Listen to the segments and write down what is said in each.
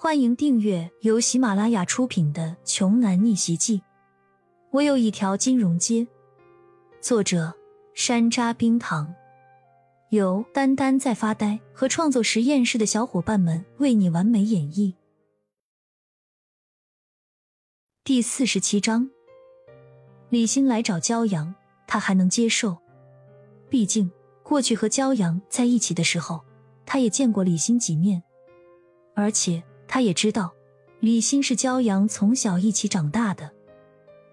欢迎订阅由喜马拉雅出品的《穷男逆袭记》。我有一条金融街。作者：山楂冰糖，由丹丹在发呆和创作实验室的小伙伴们为你完美演绎。第四十七章，李欣来找骄阳，他还能接受，毕竟过去和骄阳在一起的时候，他也见过李欣几面，而且。他也知道，李欣是骄阳从小一起长大的，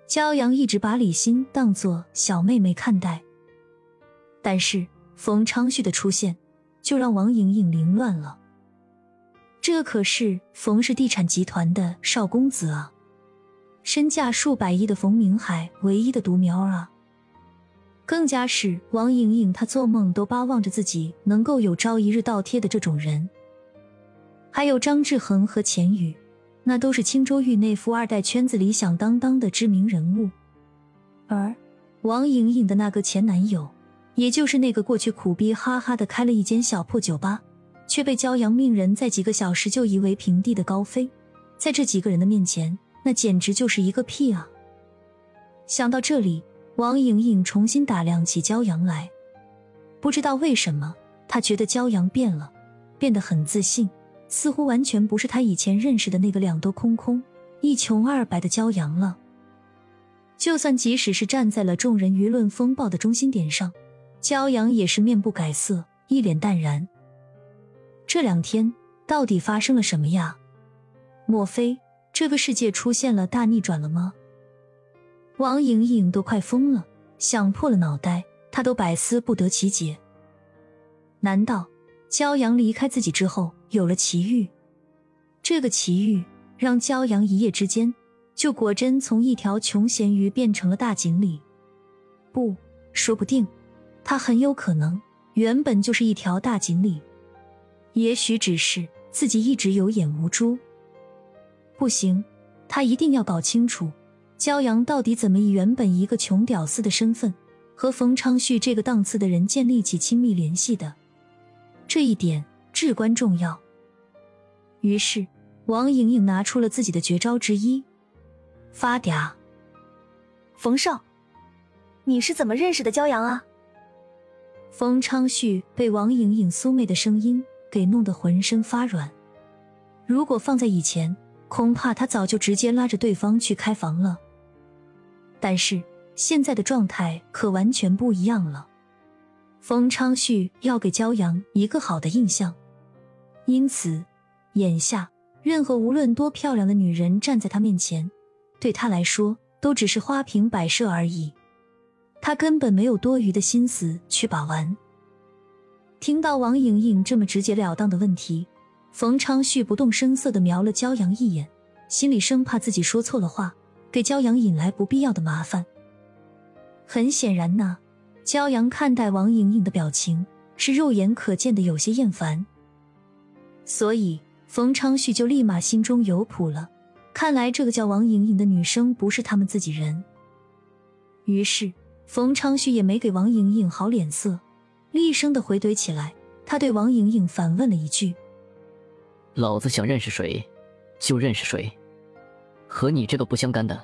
骄阳一直把李欣当做小妹妹看待。但是冯昌旭的出现，就让王莹莹凌乱了。这可是冯氏地产集团的少公子啊，身价数百亿的冯明海唯一的独苗啊，更加是王莹莹她做梦都巴望着自己能够有朝一日倒贴的这种人。还有张志恒和钱宇，那都是青州域内富二代圈子里响当当的知名人物。而王莹莹的那个前男友，也就是那个过去苦逼哈哈的开了一间小破酒吧，却被骄阳命人在几个小时就夷为平地的高飞，在这几个人的面前，那简直就是一个屁啊！想到这里，王莹莹重新打量起骄阳来，不知道为什么，她觉得骄阳变了，变得很自信。似乎完全不是他以前认识的那个两都空空、一穷二白的骄阳了。就算即使是站在了众人舆论风暴的中心点上，骄阳也是面不改色，一脸淡然。这两天到底发生了什么呀？莫非这个世界出现了大逆转了吗？王莹莹都快疯了，想破了脑袋，她都百思不得其解。难道？骄阳离开自己之后，有了奇遇。这个奇遇让骄阳一夜之间就果真从一条穷咸鱼变成了大锦鲤。不，说不定他很有可能原本就是一条大锦鲤。也许只是自己一直有眼无珠。不行，他一定要搞清楚骄阳到底怎么以原本一个穷屌丝的身份和冯昌旭这个档次的人建立起亲密联系的。这一点至关重要。于是，王莹莹拿出了自己的绝招之一——发嗲。冯少，你是怎么认识的骄阳啊？冯昌旭被王莹莹酥媚的声音给弄得浑身发软。如果放在以前，恐怕他早就直接拉着对方去开房了。但是现在的状态可完全不一样了。冯昌旭要给骄阳一个好的印象，因此，眼下任何无论多漂亮的女人站在他面前，对他来说都只是花瓶摆设而已。他根本没有多余的心思去把玩。听到王莹莹这么直截了当的问题，冯昌旭不动声色的瞄了骄阳一眼，心里生怕自己说错了话，给骄阳引来不必要的麻烦。很显然呐。骄阳看待王莹莹的表情是肉眼可见的有些厌烦，所以冯昌旭就立马心中有谱了。看来这个叫王莹莹的女生不是他们自己人。于是冯昌旭也没给王莹莹好脸色，厉声的回怼起来。他对王莹莹反问了一句：“老子想认识谁，就认识谁，和你这个不相干的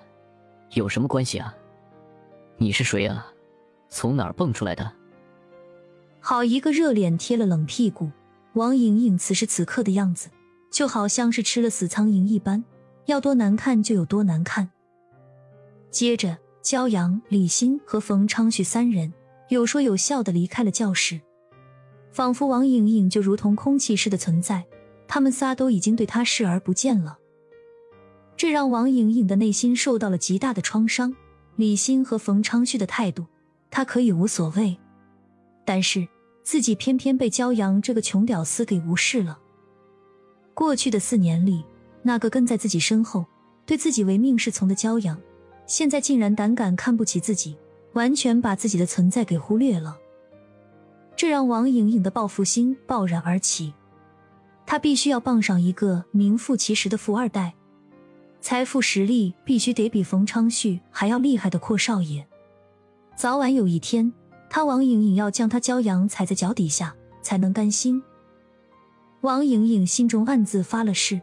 有什么关系啊？你是谁啊？”从哪儿蹦出来的？好一个热脸贴了冷屁股！王莹莹此时此刻的样子，就好像是吃了死苍蝇一般，要多难看就有多难看。接着，骄阳、李欣和冯昌旭三人有说有笑的离开了教室，仿佛王莹莹就如同空气似的存在，他们仨都已经对她视而不见了。这让王莹莹的内心受到了极大的创伤。李欣和冯昌旭的态度。他可以无所谓，但是自己偏偏被骄阳这个穷屌丝给无视了。过去的四年里，那个跟在自己身后、对自己唯命是从的骄阳，现在竟然胆敢看不起自己，完全把自己的存在给忽略了。这让王莹莹的报复心爆然而起，她必须要傍上一个名副其实的富二代，财富实力必须得比冯昌旭还要厉害的阔少爷。早晚有一天，他王莹莹要将他骄阳踩在脚底下，才能甘心。王莹莹心中暗自发了誓，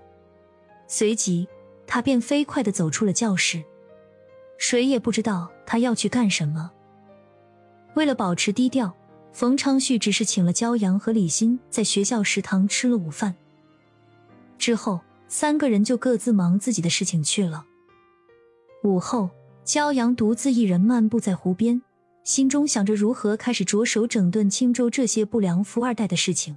随即，她便飞快的走出了教室。谁也不知道她要去干什么。为了保持低调，冯昌旭只是请了焦阳和李欣在学校食堂吃了午饭。之后，三个人就各自忙自己的事情去了。午后，焦阳独自一人漫步在湖边，心中想着如何开始着手整顿青州这些不良富二代的事情。